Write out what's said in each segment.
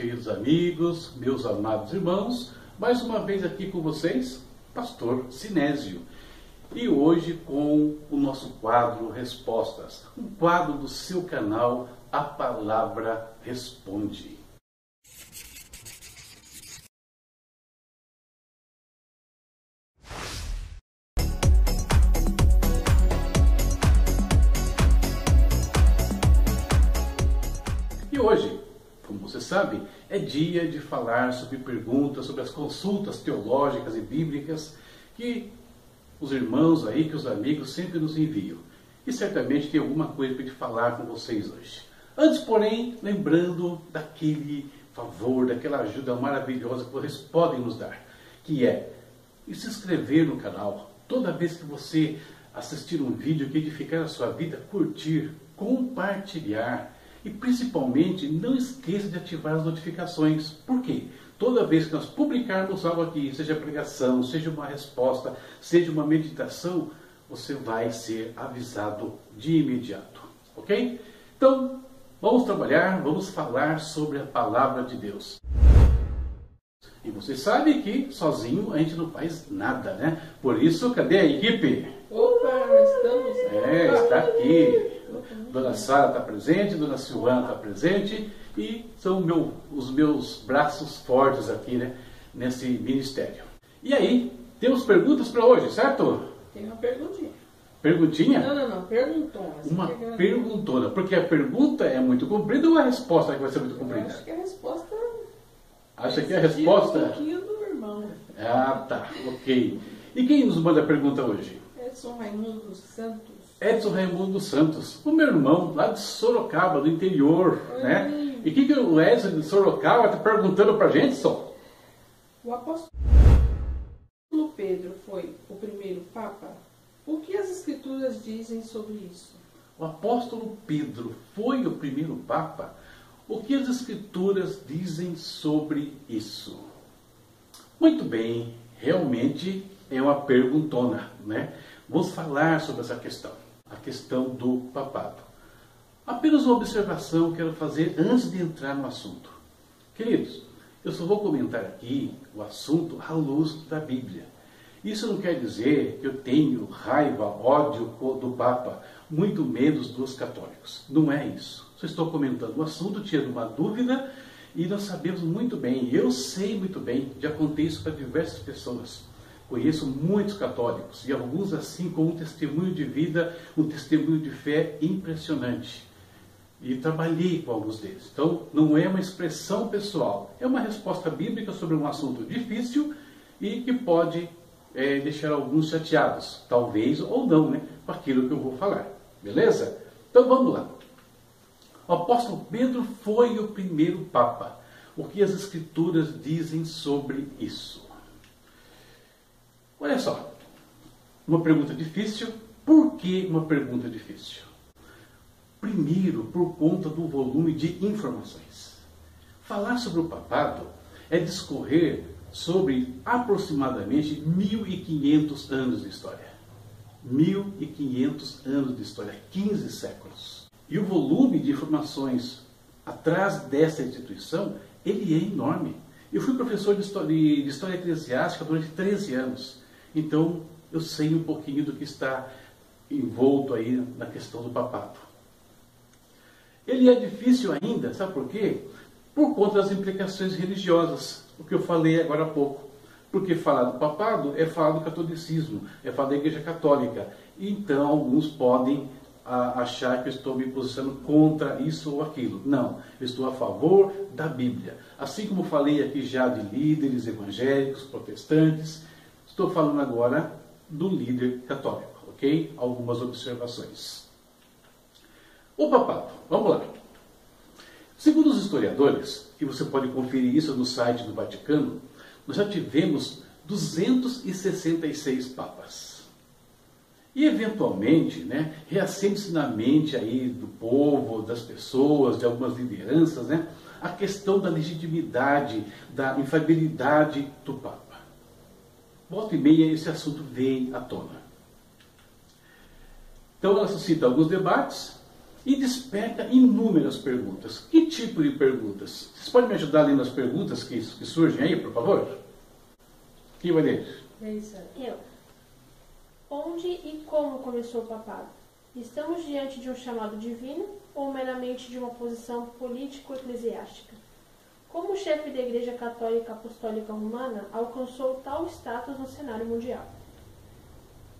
queridos amigos, meus amados irmãos, mais uma vez aqui com vocês, Pastor Sinésio. E hoje com o nosso quadro Respostas, um quadro do seu canal A Palavra Responde. Sabe, é dia de falar sobre perguntas, sobre as consultas teológicas e bíblicas que os irmãos aí, que os amigos sempre nos enviam. E certamente tem alguma coisa para te falar com vocês hoje. Antes, porém, lembrando daquele favor, daquela ajuda maravilhosa que vocês podem nos dar, que é se inscrever no canal. Toda vez que você assistir um vídeo que edificar a sua vida, curtir, compartilhar e principalmente não esqueça de ativar as notificações. Por quê? Toda vez que nós publicarmos algo aqui, seja pregação, seja uma resposta, seja uma meditação, você vai ser avisado de imediato. Ok? Então, vamos trabalhar, vamos falar sobre a palavra de Deus. E você sabe que sozinho a gente não faz nada, né? Por isso, cadê a equipe? Opa, nós estamos. É, está aqui. Dona Sara está presente, Dona Silvana está presente e são meu, os meus braços fortes aqui, né, nesse ministério. E aí, temos perguntas para hoje, certo? Tem uma perguntinha. Perguntinha? Não, não, não, perguntona. Uma eu- perguntona, porque a pergunta é muito comprida ou a resposta que vai ser muito Eu comprida? acho que a resposta. Acha que a Tira resposta? Um pouquinho do irmão. Ah, tá, ok. E quem nos manda a pergunta hoje? Edson Raimundo Santos. Edson Raimundo Santos, o meu irmão lá de Sorocaba, do interior, Oi. né? E o que, que o Edson de Sorocaba está perguntando pra gente, só? O apóstolo Pedro foi o primeiro Papa? O que as Escrituras dizem sobre isso? O apóstolo Pedro foi o primeiro Papa? O que as Escrituras dizem sobre isso? Muito bem, realmente é uma perguntona, né? Vamos falar sobre essa questão, a questão do papado. Apenas uma observação quero fazer antes de entrar no assunto. Queridos, eu só vou comentar aqui o assunto à luz da Bíblia. Isso não quer dizer que eu tenho raiva, ódio do Papa, muito menos dos católicos. Não é isso. Só estou comentando o assunto, tirando uma dúvida, e nós sabemos muito bem, eu sei muito bem, já contei isso para diversas pessoas. Conheço muitos católicos, e alguns assim com um testemunho de vida, um testemunho de fé impressionante. E trabalhei com alguns deles. Então, não é uma expressão pessoal, é uma resposta bíblica sobre um assunto difícil e que pode é, deixar alguns chateados, talvez ou não, né, com aquilo que eu vou falar. Beleza? Então vamos lá. O apóstolo Pedro foi o primeiro Papa. O que as Escrituras dizem sobre isso? Olha só, uma pergunta difícil. Por que uma pergunta difícil? Primeiro, por conta do volume de informações. Falar sobre o papado é discorrer sobre aproximadamente 1500 anos de história. 1500 anos de história, 15 séculos. E o volume de informações atrás dessa instituição, ele é enorme. Eu fui professor de história, de história eclesiástica durante 13 anos. Então, eu sei um pouquinho do que está envolto aí na questão do papado. Ele é difícil ainda, sabe por quê? Por conta das implicações religiosas, o que eu falei agora há pouco. Porque falar do papado é falar do catolicismo, é falar da Igreja Católica. Então, alguns podem ah, achar que eu estou me posicionando contra isso ou aquilo. Não, eu estou a favor da Bíblia. Assim como falei aqui já de líderes evangélicos, protestantes, estou falando agora do líder católico, ok? Algumas observações. O papado, vamos lá. Segundo os historiadores, e você pode conferir isso no site do Vaticano, nós já tivemos 266 papas. E eventualmente, né, reacende-se na mente aí do povo, das pessoas, de algumas lideranças, né, a questão da legitimidade, da infalibilidade do Papa. Volta e meia esse assunto vem à tona. Então ela suscita alguns debates, e desperta inúmeras perguntas. Que tipo de perguntas? Vocês podem me ajudar lendo as perguntas que, que surgem aí, por favor? Quem vai ler? Eu. Onde e como começou o papado? Estamos diante de um chamado divino ou meramente de uma posição político-eclesiástica? Como chefe da Igreja Católica Apostólica Romana alcançou tal status no cenário mundial?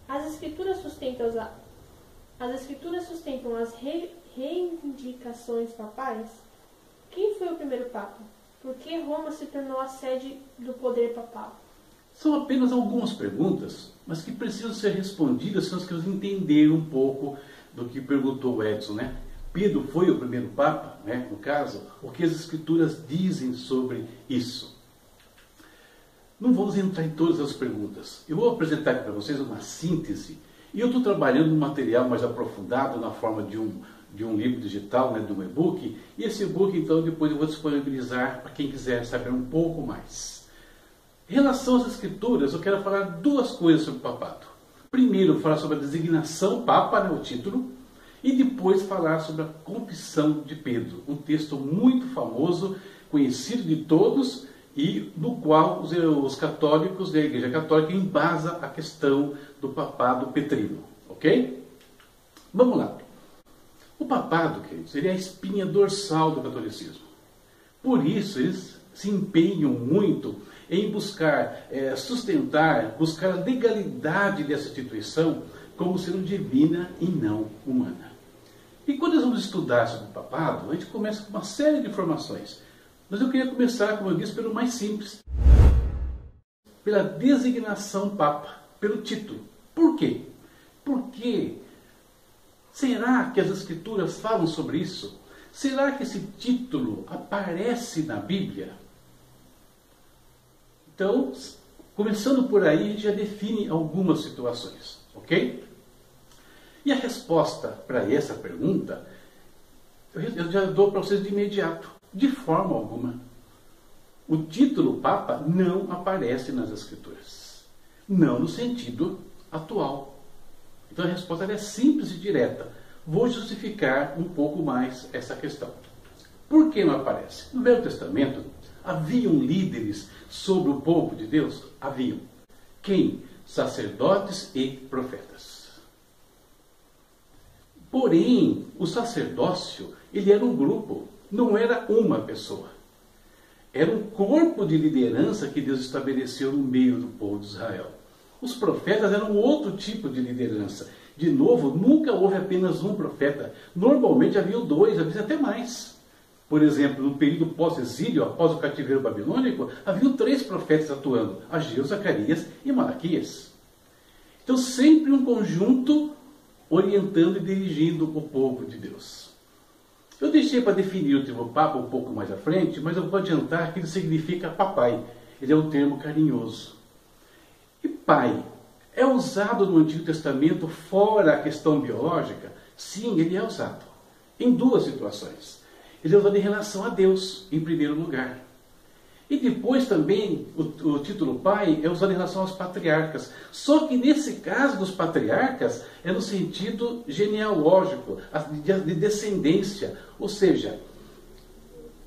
As escrituras sustentam as, as, escrituras sustentam as re, reivindicações papais? Quem foi o primeiro papa? Por que Roma se tornou a sede do poder papal? São apenas algumas perguntas, mas que precisam ser respondidas se nós queremos entender um pouco do que perguntou o Edson, né? Pedro foi o primeiro Papa, né, no caso, o que as Escrituras dizem sobre isso. Não vamos entrar em todas as perguntas. Eu vou apresentar aqui para vocês uma síntese. E eu estou trabalhando um material mais aprofundado na forma de um, de um livro digital, né, de um e-book. E esse e-book, então, depois eu vou disponibilizar para quem quiser saber um pouco mais. Em relação às Escrituras, eu quero falar duas coisas sobre o papado. Primeiro, falar sobre a designação Papa, né, o título e depois falar sobre a confissão de Pedro, um texto muito famoso, conhecido de todos e do qual os, os católicos da Igreja Católica embasa a questão do papado petrino, ok? Vamos lá. O papado, queridos, ele é a espinha dorsal do catolicismo. Por isso, eles se empenham muito em buscar é, sustentar, buscar a legalidade dessa instituição como sendo divina e não humana. E quando nós vamos estudar sobre o papado, a gente começa com uma série de informações. Mas eu queria começar, como eu disse, pelo mais simples. Pela designação Papa, pelo título. Por quê? Porque será que as Escrituras falam sobre isso? Será que esse título aparece na Bíblia? Então, começando por aí, já define algumas situações, ok? E a resposta para essa pergunta, eu já dou para vocês de imediato, de forma alguma. O título Papa não aparece nas Escrituras. Não no sentido atual. Então a resposta é simples e direta. Vou justificar um pouco mais essa questão. Por que não aparece? No Velho Testamento, haviam líderes sobre o povo de Deus? Haviam. Quem? Sacerdotes e profetas. Porém, o sacerdócio, ele era um grupo, não era uma pessoa. Era um corpo de liderança que Deus estabeleceu no meio do povo de Israel. Os profetas eram outro tipo de liderança. De novo, nunca houve apenas um profeta. Normalmente havia dois, havia até mais. Por exemplo, no período pós-exílio, após o cativeiro babilônico, haviam três profetas atuando: Ageu, Zacarias e Malaquias. Então, sempre um conjunto orientando e dirigindo o povo de Deus. Eu deixei para definir o termo Papa um pouco mais à frente, mas eu vou adiantar que ele significa papai. Ele é um termo carinhoso. E pai é usado no Antigo Testamento fora a questão biológica? Sim, ele é usado. Em duas situações. Ele é usado em relação a Deus, em primeiro lugar. E depois também o, o, título pai é usado em relação aos patriarcas. Só que nesse caso dos patriarcas é no sentido genealógico, de, de descendência. Ou seja,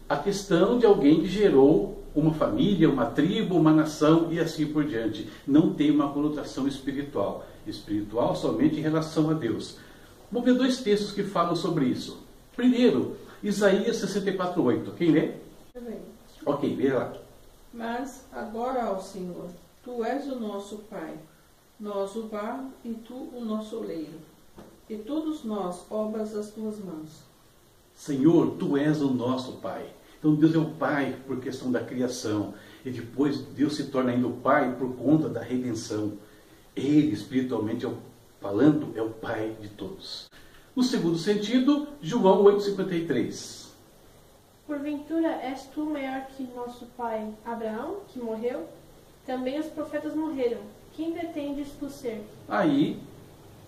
a questão de alguém que gerou uma família, uma tribo, uma nação e assim por diante. Não tem uma conotação espiritual. Espiritual somente em relação a Deus. Vamos ver dois textos que falam sobre isso. Primeiro, Isaías 64,8. Quem lê? Também. Ok, veja lá. Mas agora, ó Senhor, tu és o nosso Pai, nós o barro e tu o nosso oleiro, e todos nós obras das tuas mãos. Senhor, tu és o nosso Pai. Então Deus é o Pai por questão da criação. E depois Deus se torna ainda o Pai por conta da redenção. Ele, espiritualmente falando, é o Pai de todos. No segundo sentido, João 8,53. Porventura és tu maior que nosso pai Abraão, que morreu? Também os profetas morreram. Quem pretendes tu ser? Aí,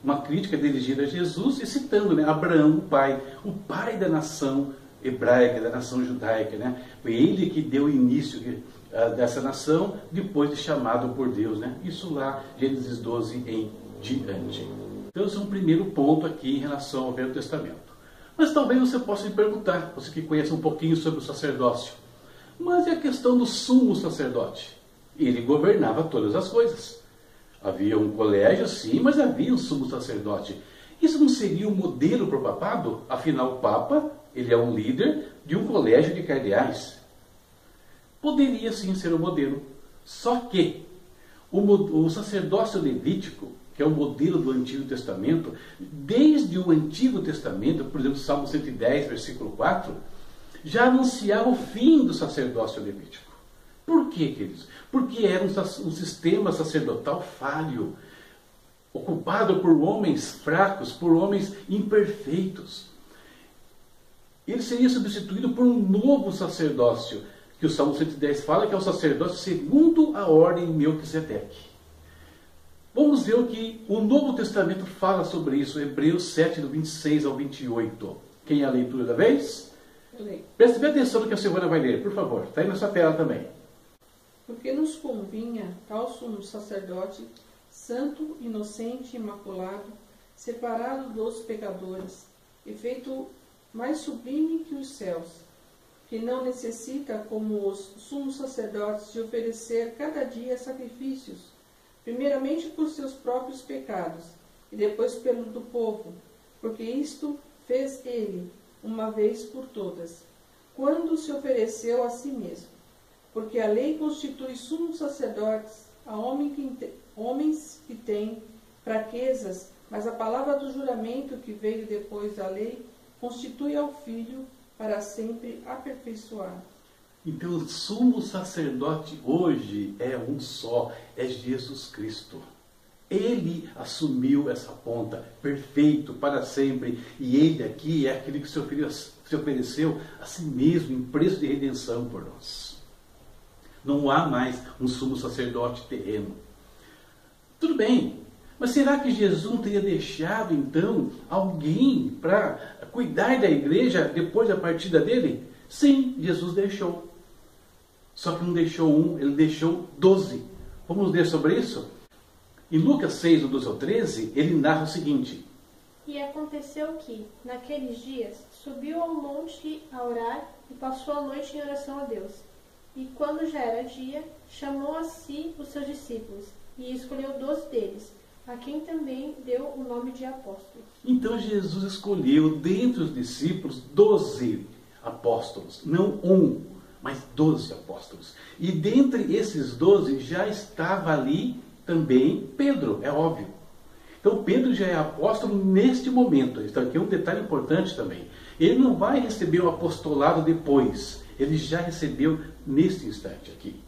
uma crítica dirigida a Jesus e citando né, Abraão, o pai, o pai da nação hebraica, da nação judaica. Né? Foi ele que deu início uh, dessa nação, depois de chamado por Deus. Né? Isso lá, Gênesis 12 em diante. Então, esse é um primeiro ponto aqui em relação ao Velho Testamento. Mas talvez você possa me perguntar, você que conhece um pouquinho sobre o sacerdócio, mas e a questão do sumo sacerdote? Ele governava todas as coisas. Havia um colégio, sim, mas havia um sumo sacerdote. Isso não seria um modelo para o papado? Afinal, o Papa, ele é um líder de um colégio de cardeais. Poderia sim ser um modelo. Só que o, o sacerdócio levítico, que é o modelo do Antigo Testamento, desde o Antigo Testamento, por exemplo, Salmo 110, versículo 4, já anunciava o fim do sacerdócio levítico. Por quê, queridos? Porque era um, um sistema sacerdotal falho, ocupado por homens fracos, por homens imperfeitos. Ele seria substituído por um novo sacerdócio, que o Salmo 110 fala que é o sacerdócio segundo a ordem Melquisedeque. Vamos ver o que o Novo Testamento fala sobre isso, Hebreus 7, do 26 ao 28. Quem é a leitura da vez? Preste bem atenção no que a Silvana vai ler, por favor. Está aí na sua tela também. Porque nos convinha tal sumo sacerdote, santo, inocente, imaculado, separado dos pecadores, e feito mais sublime que os céus, que não necessita, como os sumos sacerdotes, de oferecer cada dia sacrifícios, primeiramente por seus próprios pecados, e depois pelo do povo, porque isto fez ele, uma vez por todas, quando se ofereceu a si mesmo. Porque a lei constitui sumos sacerdotes a homem que, homens que têm fraquezas, mas a palavra do juramento que veio depois da lei constitui ao Filho para sempre aperfeiçoado. Então, o sumo sacerdote hoje é um só, é Jesus Cristo. Ele assumiu essa ponta, perfeito para sempre. E ele aqui é aquele que se ofereceu, a si mesmo em preço de redenção por nós. Não há mais um sumo sacerdote terreno. Tudo bem, mas será que Jesus não teria deixado então alguém para cuidar da igreja depois da partida dele? Sim, Jesus deixou. Só que não deixou um, ele deixou doze. Vamos ler sobre isso? Em Lucas 6, do 12 ao 13, ele narra o seguinte: E aconteceu que, naqueles dias, subiu ao monte a orar e passou a noite em oração a Deus. E quando já era dia, chamou a si os seus discípulos e escolheu doze deles, a quem também deu o nome de apóstolos. Então Jesus escolheu dentre os discípulos doze apóstolos, não um, mas doze apóstolos. E dentre esses doze já estava ali também Pedro, é óbvio. Então Pedro já é apóstolo neste momento. Então aqui é um detalhe importante também. Ele não vai receber o apostolado depois. Ele já recebeu neste instante aqui.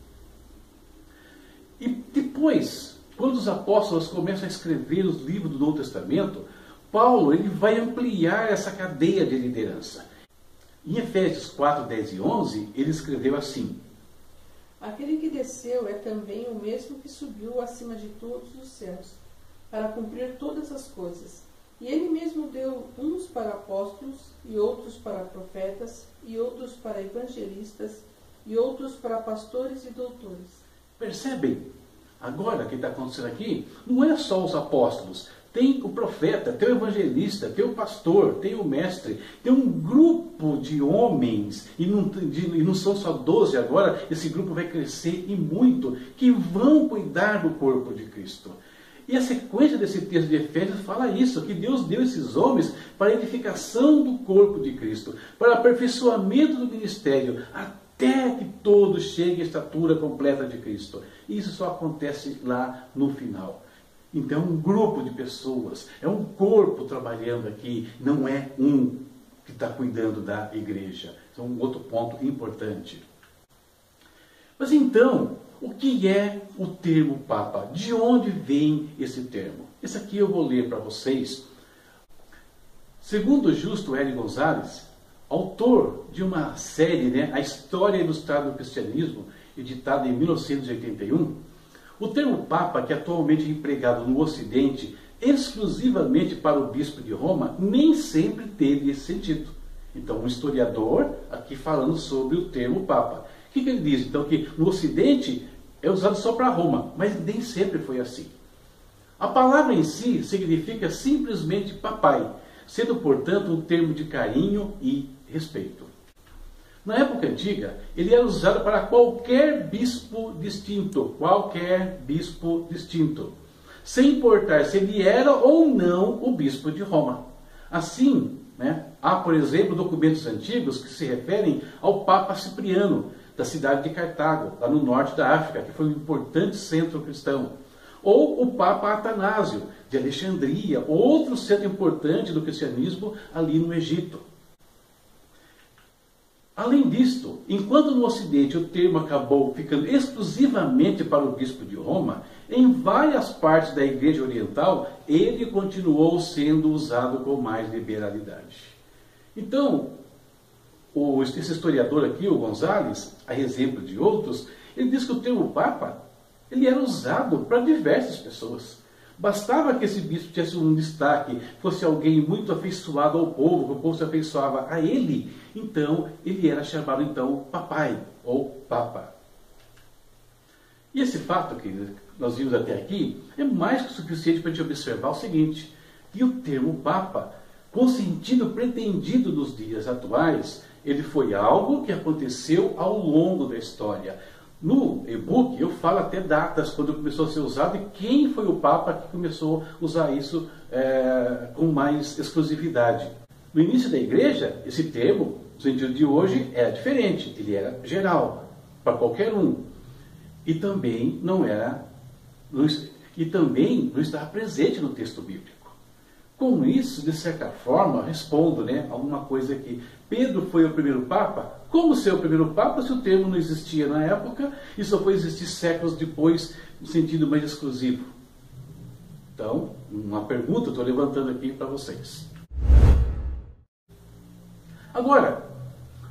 E depois, quando os apóstolos começam a escrever os livros do Novo Testamento, Paulo ele vai ampliar essa cadeia de liderança. Em Efésios 4, 10 e 11, ele escreveu assim: Aquele que desceu é também o mesmo que subiu acima de todos os céus, para cumprir todas as coisas. E ele mesmo deu uns para apóstolos, e outros para profetas, e outros para evangelistas, e outros para pastores e doutores. Percebem? Agora, o que está acontecendo aqui, não é só os apóstolos, tem o profeta, tem o evangelista, tem o pastor, tem o mestre, tem um grupo de homens, e não, de, e não são só 12 agora, esse grupo vai crescer e muito, que vão cuidar do corpo de Cristo. E a sequência desse texto de Efésios fala isso, que Deus deu esses homens para a edificação do corpo de Cristo, para aperfeiçoamento do ministério, até que todos cheguem à estatura completa de Cristo. Isso só acontece lá no final. Então, um grupo de pessoas, é um corpo trabalhando aqui, não é um que está cuidando da igreja. Então, um outro ponto importante. Mas então, o que é o termo Papa? De onde vem esse termo? Esse aqui eu vou ler para vocês. Segundo Justo L. Gonzalez, autor de uma série, né, A História Ilustrada do Cristianismo, editada em 1981, o termo Papa, que atualmente é empregado no Ocidente exclusivamente para o bispo de Roma, nem sempre teve esse sentido. Então, um historiador aqui falando sobre o termo Papa. O que, que ele diz? Então, que no Ocidente é usado só para Roma, mas nem sempre foi assim. A palavra em si significa simplesmente papai. sendo, portanto, um termo de carinho e respeito. Na época antiga, ele era usado para qualquer bispo distinto, qualquer bispo distinto, sem importar se ele era ou não o bispo de Roma. Assim, né, há, por exemplo, documentos antigos que se referem ao Papa Cipriano, da cidade de Cartago, lá no norte da África, que foi um importante centro cristão. Ou o Papa Atanásio, de Alexandria, outro centro importante do cristianismo ali no Egito. Além disto, enquanto no Ocidente o termo acabou ficando exclusivamente para o bispo de Roma, em várias partes da Igreja Oriental ele continuou sendo usado com mais liberalidade. Então, o, esse historiador aqui, o Gonzales, a exemplo de outros, ele diz que o termo Papa ele era usado para diversas pessoas. Bastava que esse bispo tivesse um destaque, fosse alguém muito afeiçoado ao povo, que o povo se afeiçoava a ele, então ele era chamado então papai ou papa. E esse fato que nós vimos até aqui é mais que suficiente para a gente observar o seguinte, que o termo papa, com sentido pretendido nos dias atuais, ele foi algo que aconteceu ao longo da história. No e-book eu falo até datas quando começou a ser usado e quem foi o Papa que começou a usar isso é, com mais exclusividade. No início da igreja, esse termo, no sentido de hoje, era diferente, ele era geral, para qualquer um. E também não era, e também não estava presente no texto bíblico. Com isso, de certa forma, respondo né, alguma coisa aqui. Pedro foi o primeiro Papa? Como ser o primeiro Papa se o termo não existia na época e só foi existir séculos depois, no sentido mais exclusivo? Então, uma pergunta estou levantando aqui para vocês. Agora,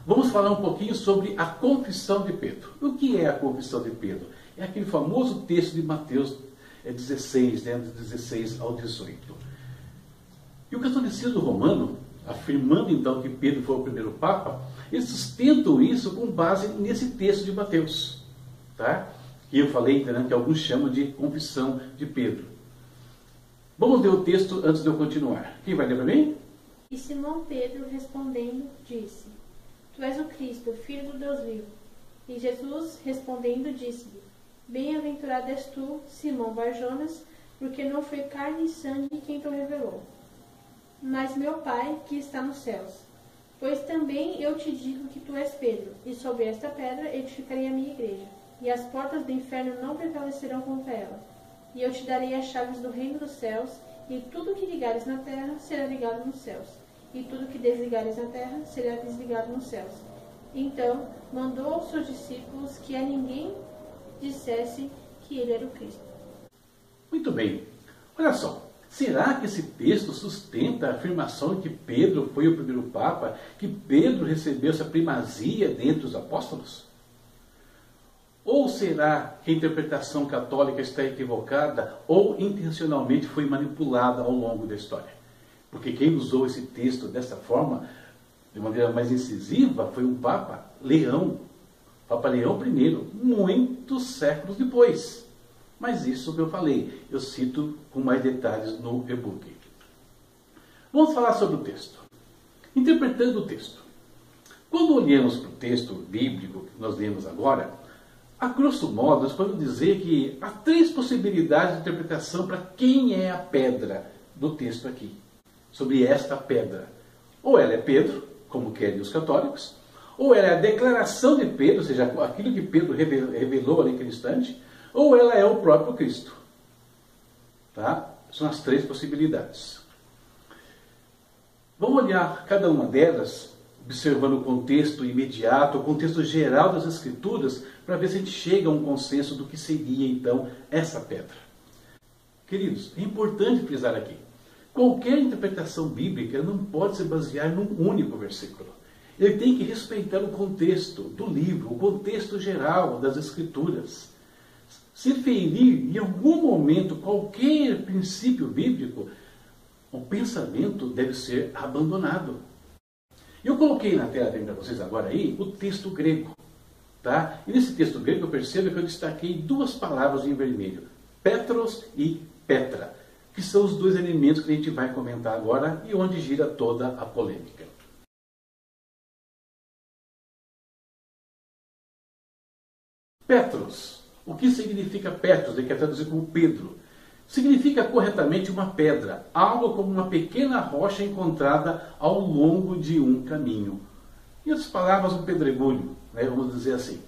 vamos falar um pouquinho sobre a confissão de Pedro. O que é a confissão de Pedro? É aquele famoso texto de Mateus 16, né, 16 ao 18. E o catolicismo romano, afirmando então que Pedro foi o primeiro Papa, eles sustentam isso com base nesse texto de Mateus, tá? que eu falei né, que alguns chamam de confissão de Pedro. Vamos ler o texto antes de eu continuar. Quem vai ler para mim? E Simão Pedro respondendo disse: Tu és o Cristo, filho do Deus vivo. E Jesus respondendo disse-lhe: Bem-aventurado és tu, Simão Barjonas, porque não foi carne e sangue quem te revelou, mas meu Pai que está nos céus. Pois também eu te digo que tu és Pedro, e sobre esta pedra edificarei a minha igreja, e as portas do inferno não prevalecerão contra ela. E eu te darei as chaves do reino dos céus, e tudo que ligares na terra será ligado nos céus, e tudo que desligares na terra será desligado nos céus. Então mandou aos seus discípulos que a ninguém dissesse que ele era o Cristo. Muito bem. Olha só, Será que esse texto sustenta a afirmação de que Pedro foi o primeiro Papa, que Pedro recebeu essa primazia dentre os apóstolos? Ou será que a interpretação católica está equivocada ou intencionalmente foi manipulada ao longo da história? Porque quem usou esse texto dessa forma, de maneira mais incisiva, foi o Papa Leão, Papa Leão I, muitos séculos depois. Mas isso eu falei, eu cito com mais detalhes no e-book. Vamos falar sobre o texto. Interpretando o texto. Quando olhamos para o texto bíblico que nós lemos agora, a grosso modo, nós podemos dizer que há três possibilidades de interpretação para quem é a pedra do texto aqui. Sobre esta pedra. Ou ela é Pedro, como querem os católicos, ou ela é a declaração de Pedro, ou seja, aquilo que Pedro revelou ali naquele instante, ou ela é o próprio Cristo. Tá? São as três possibilidades. Vamos olhar cada uma delas, observando o contexto imediato, o contexto geral das Escrituras, para ver se a gente chega a um consenso do que seria então essa pedra. Queridos, é importante frisar aqui: qualquer interpretação bíblica não pode se basear num único versículo. Ele tem que respeitar o contexto do livro, o contexto geral das Escrituras. Se ferir em algum momento qualquer princípio bíblico, o pensamento deve ser abandonado. Eu coloquei na tela para vocês agora aí o texto grego. Tá? E nesse texto grego eu percebo que eu destaquei duas palavras em vermelho: Petros e Petra, que são os dois elementos que a gente vai comentar agora e onde gira toda a polêmica. Petros. O que significa Petros? Ele quer traduzir como Pedro. Significa corretamente uma pedra, algo como uma pequena rocha encontrada ao longo de um caminho. Em outras palavras, um pedregulho, né, vamos dizer assim.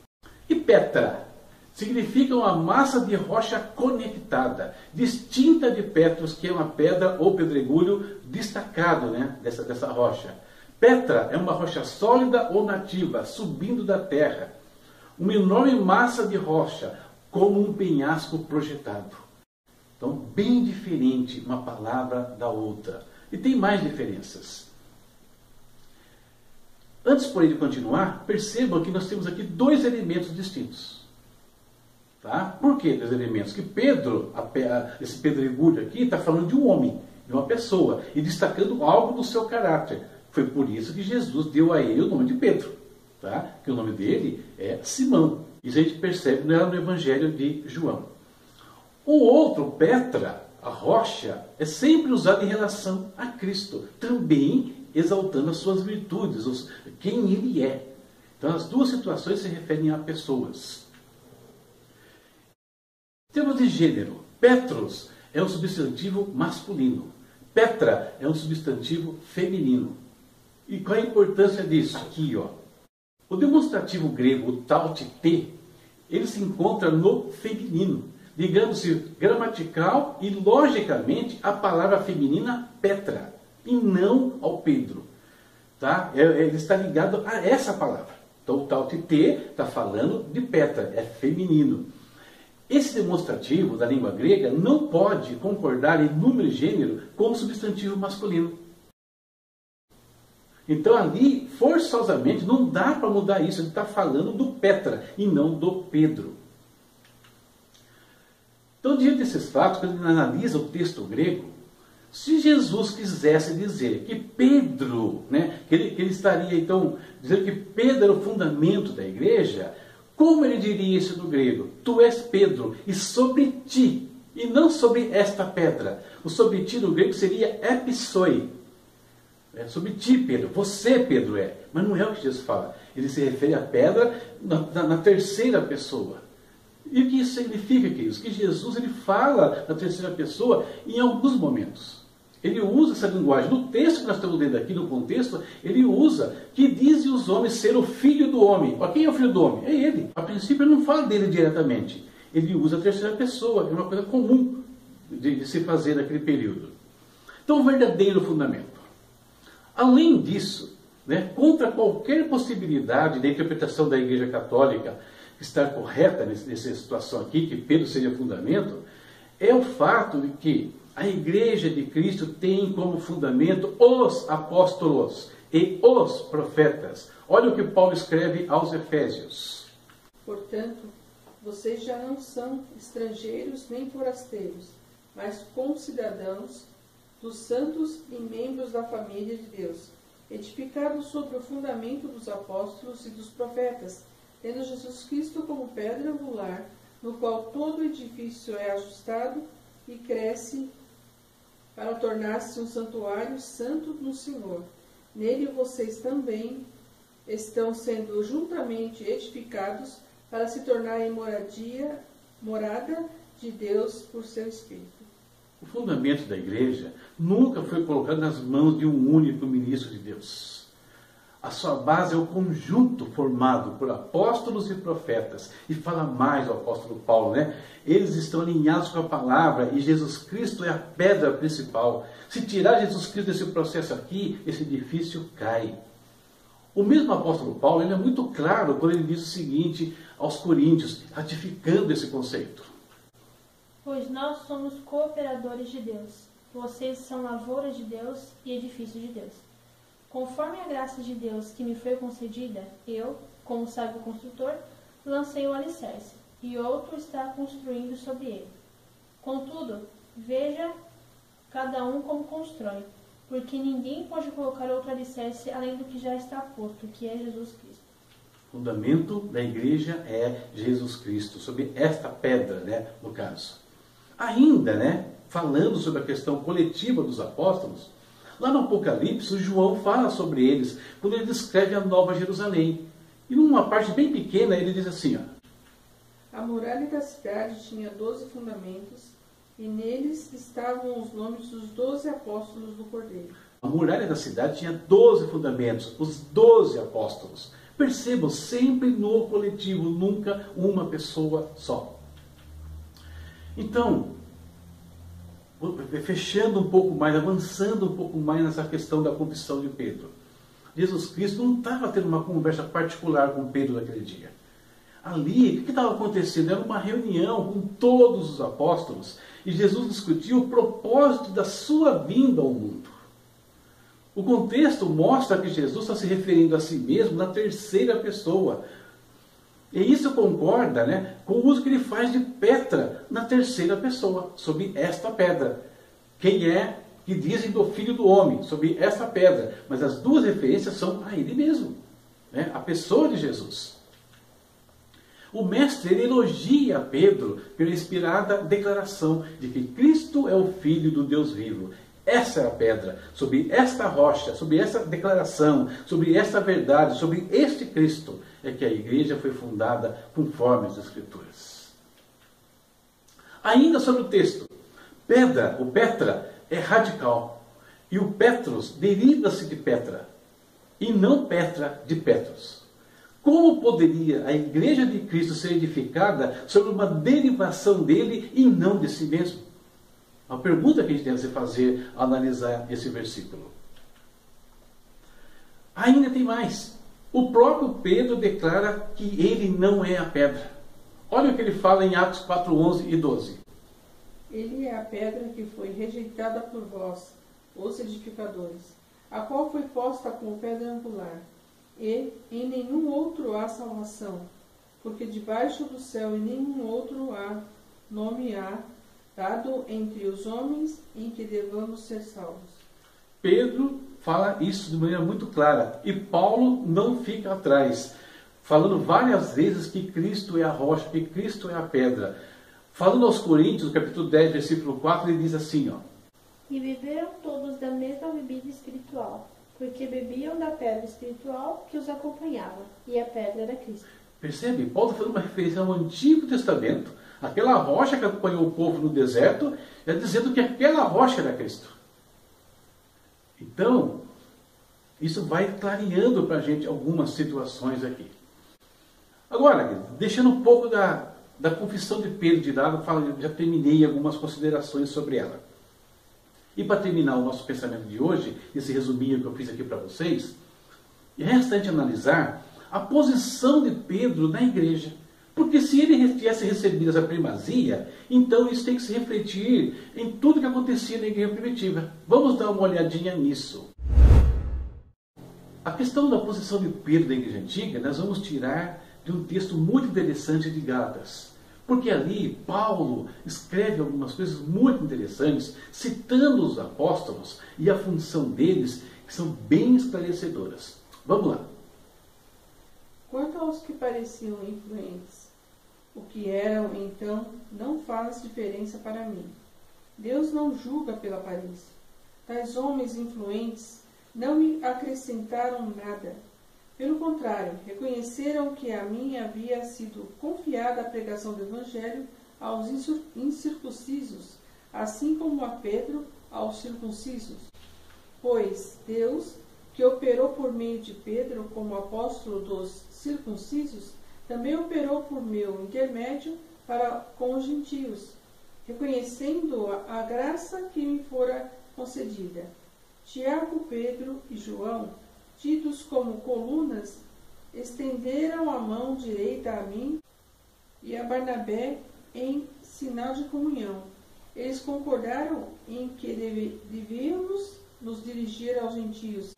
E Petra significa uma massa de rocha conectada, distinta de Petros, que é uma pedra ou pedregulho destacado né, dessa, dessa rocha. Petra é uma rocha sólida ou nativa, subindo da terra. Uma enorme massa de rocha, como um penhasco projetado. Então, bem diferente uma palavra da outra. E tem mais diferenças. Antes, porém, de continuar, percebam que nós temos aqui dois elementos distintos. Tá? Por que dois elementos? Que Pedro, esse pedregulho aqui, está falando de um homem, de uma pessoa, e destacando algo do seu caráter. Foi por isso que Jesus deu a ele o nome de Pedro. Tá? Que o nome dele é Simão. Isso a gente percebe no Evangelho de João. O outro, Petra, a rocha, é sempre usado em relação a Cristo, também exaltando as suas virtudes, quem ele é. Então, as duas situações se referem a pessoas. Em termos de gênero, Petros é um substantivo masculino, Petra é um substantivo feminino. E qual a importância disso? Aqui, ó. O demonstrativo grego, o tautite, ele se encontra no feminino. Digamos-se gramatical e logicamente a palavra feminina Petra e não ao Pedro. Tá? É, ele está ligado a essa palavra. Então o tautite está falando de Petra, é feminino. Esse demonstrativo da língua grega não pode concordar em número e gênero com o substantivo masculino. Então ali, forçosamente, não dá para mudar isso. Ele está falando do Petra e não do Pedro. Então, diante desses fatos, quando ele analisa o texto grego, se Jesus quisesse dizer que Pedro, né, que, ele, que ele estaria então dizendo que Pedro era o fundamento da igreja, como ele diria isso no grego? Tu és Pedro, e sobre ti, e não sobre esta pedra. O sobre ti no grego seria epissoi, é sobre ti, Pedro. Você, Pedro, é. Mas não é o que Jesus fala. Ele se refere à pedra na, na, na terceira pessoa. E o que isso significa, queridos? Que Jesus ele fala na terceira pessoa em alguns momentos. Ele usa essa linguagem. No texto que nós estamos lendo aqui, no contexto, ele usa que dizem os homens ser o filho do homem. Quem é o filho do homem? É ele. A princípio, ele não fala dele diretamente. Ele usa a terceira pessoa. É uma coisa comum de, de se fazer naquele período. Então, o verdadeiro fundamento. Além disso, né, contra qualquer possibilidade da interpretação da Igreja Católica estar correta nessa situação aqui, que Pedro seria fundamento, é o fato de que a Igreja de Cristo tem como fundamento os apóstolos e os profetas. Olha o que Paulo escreve aos Efésios. Portanto, vocês já não são estrangeiros nem forasteiros, mas concidadãos dos santos e membros da família de Deus, edificados sobre o fundamento dos apóstolos e dos profetas, tendo Jesus Cristo como pedra angular, no qual todo edifício é ajustado e cresce para tornar-se um santuário santo no Senhor. Nele vocês também estão sendo juntamente edificados para se tornarem moradia, morada de Deus por seu Espírito. O fundamento da igreja nunca foi colocado nas mãos de um único ministro de Deus. A sua base é o conjunto formado por apóstolos e profetas. E fala mais o apóstolo Paulo, né? Eles estão alinhados com a palavra e Jesus Cristo é a pedra principal. Se tirar Jesus Cristo desse processo aqui, esse edifício cai. O mesmo apóstolo Paulo ele é muito claro quando ele diz o seguinte aos coríntios, ratificando esse conceito pois nós somos cooperadores de Deus. Vocês são lavoura de Deus e edifício de Deus. Conforme a graça de Deus que me foi concedida, eu, como sábio construtor, lancei o alicerce, e outro está construindo sobre ele. Contudo, veja cada um como constrói, porque ninguém pode colocar outro alicerce além do que já está posto, que é Jesus Cristo. O fundamento da igreja é Jesus Cristo, sobre esta pedra, né, no caso. Ainda, né, falando sobre a questão coletiva dos apóstolos, lá no Apocalipse, o João fala sobre eles, quando ele descreve a Nova Jerusalém. E numa parte bem pequena, ele diz assim: ó, A muralha da cidade tinha doze fundamentos, e neles estavam os nomes dos doze apóstolos do Cordeiro. A muralha da cidade tinha doze fundamentos, os doze apóstolos. Percebam, sempre no coletivo, nunca uma pessoa só. Então, fechando um pouco mais, avançando um pouco mais nessa questão da confissão de Pedro. Jesus Cristo não estava tendo uma conversa particular com Pedro naquele dia. Ali, o que estava acontecendo? Era uma reunião com todos os apóstolos e Jesus discutiu o propósito da sua vinda ao mundo. O contexto mostra que Jesus está se referindo a si mesmo na terceira pessoa. E isso concorda né, com o uso que ele faz de Petra na terceira pessoa, sobre esta pedra. Quem é que dizem do Filho do Homem, sobre esta pedra. Mas as duas referências são a ele mesmo, né, a pessoa de Jesus. O mestre ele elogia Pedro pela inspirada declaração de que Cristo é o Filho do Deus vivo. Essa é a pedra, sobre esta rocha, sobre essa declaração, sobre esta verdade, sobre este Cristo, é que a igreja foi fundada conforme as Escrituras. Ainda sobre o texto, pedra, o Petra, é radical. E o Petros deriva-se de Petra, e não Petra de Petros. Como poderia a igreja de Cristo ser edificada sobre uma derivação dele e não de si mesmo? Uma pergunta que a gente deve se fazer ao analisar esse versículo. Ainda tem mais. O próprio Pedro declara que ele não é a pedra. Olha o que ele fala em Atos 4, 11 e 12. Ele é a pedra que foi rejeitada por vós, os edificadores, a qual foi posta como pedra angular e em nenhum outro há salvação, porque debaixo do céu em nenhum outro há nome há dado entre os homens em que devamos ser salvos. Pedro fala isso de maneira muito clara e Paulo não fica atrás, falando várias vezes que Cristo é a rocha, que Cristo é a pedra. Falando aos Coríntios, capítulo 10, versículo 4, ele diz assim, ó: E beberam todos da mesma bebida espiritual, porque bebiam da pedra espiritual que os acompanhava, e a pedra era Cristo. Percebe? Paulo está fazendo uma referência ao Antigo Testamento, aquela rocha que acompanhou o povo no deserto, é dizendo que aquela rocha era Cristo. Então, isso vai clareando para a gente algumas situações aqui. Agora, deixando um pouco da, da confissão de Pedro de lado, já terminei algumas considerações sobre ela. E para terminar o nosso pensamento de hoje, esse resuminho que eu fiz aqui para vocês, resta a gente analisar a posição de Pedro na igreja. Porque se ele tivesse recebido essa primazia, então isso tem que se refletir em tudo que acontecia na igreja primitiva. Vamos dar uma olhadinha nisso. A questão da posição de Pedro na igreja antiga, nós vamos tirar de um texto muito interessante de Gálatas. Porque ali Paulo escreve algumas coisas muito interessantes, citando os apóstolos e a função deles, que são bem esclarecedoras. Vamos lá. Quanto aos que pareciam influentes, o que eram então não faz diferença para mim. Deus não julga pela aparência. Tais homens influentes não me acrescentaram nada pelo contrário, reconheceram que a mim havia sido confiada a pregação do Evangelho aos incircuncisos, assim como a Pedro aos circuncisos. Pois Deus, que operou por meio de Pedro como apóstolo dos circuncisos, também operou por meu intermédio para com os gentios, reconhecendo a, graça que me fora concedida. Tiago, Pedro e João tidos como colunas, estenderam a mão direita a mim e a Barnabé em sinal de comunhão. Eles concordaram em que deve, devíamos nos dirigir aos gentios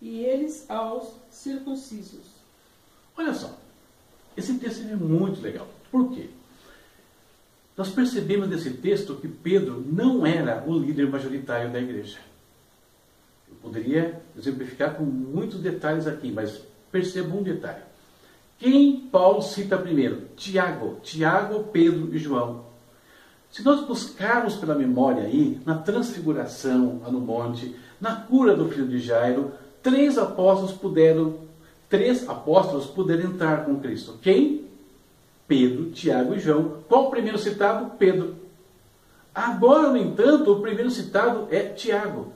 e eles aos circuncisos. Olha só, esse texto é muito legal. Por quê? Nós percebemos nesse texto que Pedro não era o líder majoritário da igreja. Poderia exemplificar com muitos detalhes aqui, mas perceba um detalhe. Quem Paulo cita primeiro? Tiago. Tiago, Pedro e João. Se nós buscarmos pela memória aí, na transfiguração lá no monte, na cura do filho de Jairo, três apóstolos puderam, três apóstolos puderam entrar com Cristo. Quem? Pedro, Tiago e João. Qual o primeiro citado? Pedro. Agora, no entanto, o primeiro citado é Tiago.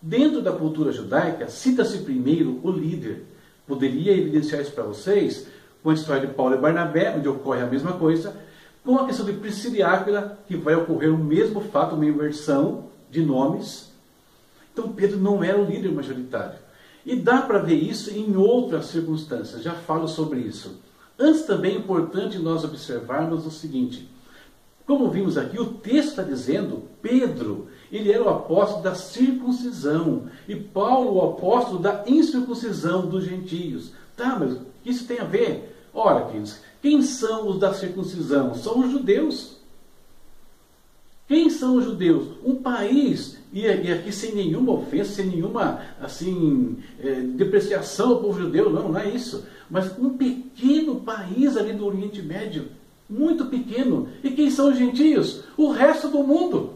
Dentro da cultura judaica, cita-se primeiro o líder. Poderia evidenciar isso para vocês com a história de Paulo e Barnabé, onde ocorre a mesma coisa, com a questão de Priscila e Áquila, que vai ocorrer o mesmo fato, uma inversão de nomes. Então Pedro não era o líder majoritário. E dá para ver isso em outras circunstâncias, já falo sobre isso. Antes também é importante nós observarmos o seguinte: como vimos aqui, o texto está dizendo, Pedro, ele era o apóstolo da circuncisão, e Paulo, o apóstolo da incircuncisão dos gentios. Tá, mas isso tem a ver? Ora, queridos, quem são os da circuncisão? São os judeus. Quem são os judeus? Um país, e aqui sem nenhuma ofensa, sem nenhuma assim, é, depreciação ao povo judeu, não, não é isso. Mas um pequeno país ali do Oriente Médio muito pequeno. E quem são os gentios? O resto do mundo.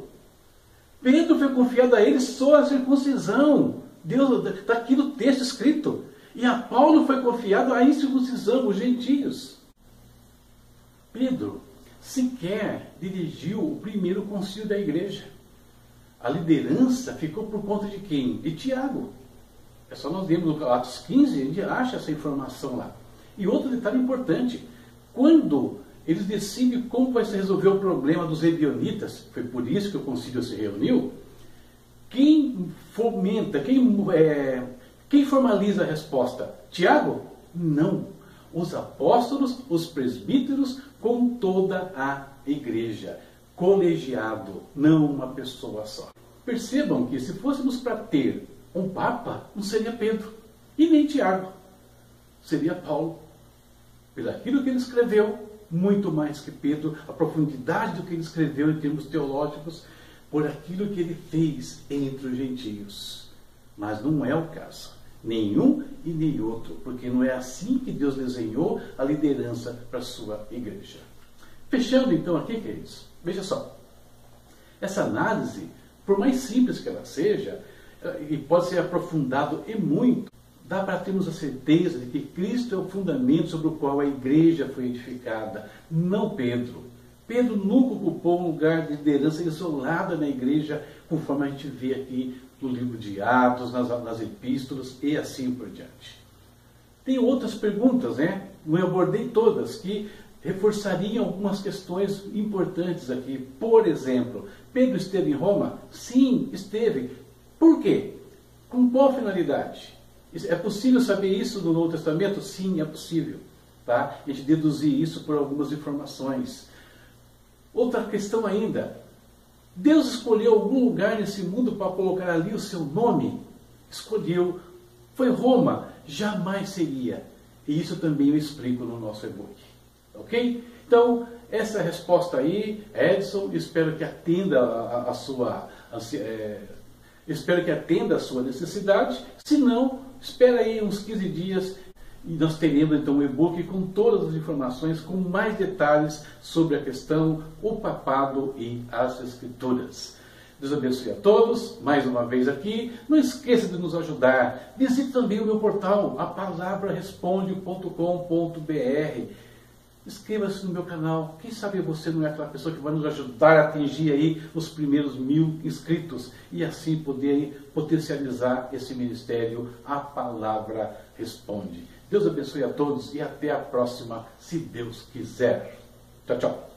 Pedro foi confiado a eles só a circuncisão. Deus está aqui no texto escrito. E a Paulo foi confiado a incircuncisão, os gentios. Pedro sequer dirigiu o primeiro concílio da igreja. A liderança ficou por conta de quem? De Tiago. É só nós lermos no Atos 15, a gente acha essa informação lá. E outro detalhe importante: quando eles decidem como vai se resolver o problema dos ebionitas, foi por isso que o concílio se reuniu. Quem fomenta, quem, é, quem formaliza a resposta? Tiago? Não. Os apóstolos, os presbíteros, com toda a igreja. Colegiado, não uma pessoa só. Percebam que se fôssemos para ter um Papa, não seria Pedro e nem Tiago, seria Paulo. Pelo aquilo que ele escreveu, muito mais que Pedro, a profundidade do que ele escreveu em termos teológicos, por aquilo que ele fez entre os gentios. Mas não é o caso. Nenhum e nem outro, porque não é assim que Deus desenhou a liderança para a sua igreja. Fechando então aqui, queridos, veja só. Essa análise, por mais simples que ela seja, eh, e pode ser aprofundado e muito, dá para termos a certeza de que Cristo é o fundamento sobre o qual a igreja foi edificada, não Pedro. Pedro nunca ocupou um lugar de liderança isolada na igreja, conforme a gente vê aqui no livro de Atos, nas, nas epístolas e assim por diante. Tem outras perguntas, né? Não abordei todas, que reforçariam algumas questões importantes aqui. Por exemplo, Pedro esteve em Roma? Sim, esteve. Por quê? Com qual finalidade? É possível saber isso no Novo Testamento? Sim, é possível. Tá? A gente deduzir isso por algumas informações. Outra questão ainda. Deus escolheu algum lugar nesse mundo para colocar ali o seu nome? Escolheu. Foi Roma. Jamais seria. E isso também eu explico no nosso e-book. Ok? Então, essa resposta aí, Edson, espero que atenda a, a sua. A, é, espero que atenda a sua necessidade. Se não, Espera aí uns 15 dias e nós teremos então um e-book com todas as informações, com mais detalhes sobre a questão, o papado e as escrituras. Deus abençoe a todos, mais uma vez aqui. Não esqueça de nos ajudar. Visite também o meu portal, apalabraresponde.com.br. Inscreva-se no meu canal. Quem sabe você não é aquela pessoa que vai nos ajudar a atingir aí os primeiros mil inscritos e assim poder potencializar esse ministério. A palavra responde. Deus abençoe a todos e até a próxima, se Deus quiser. Tchau, tchau.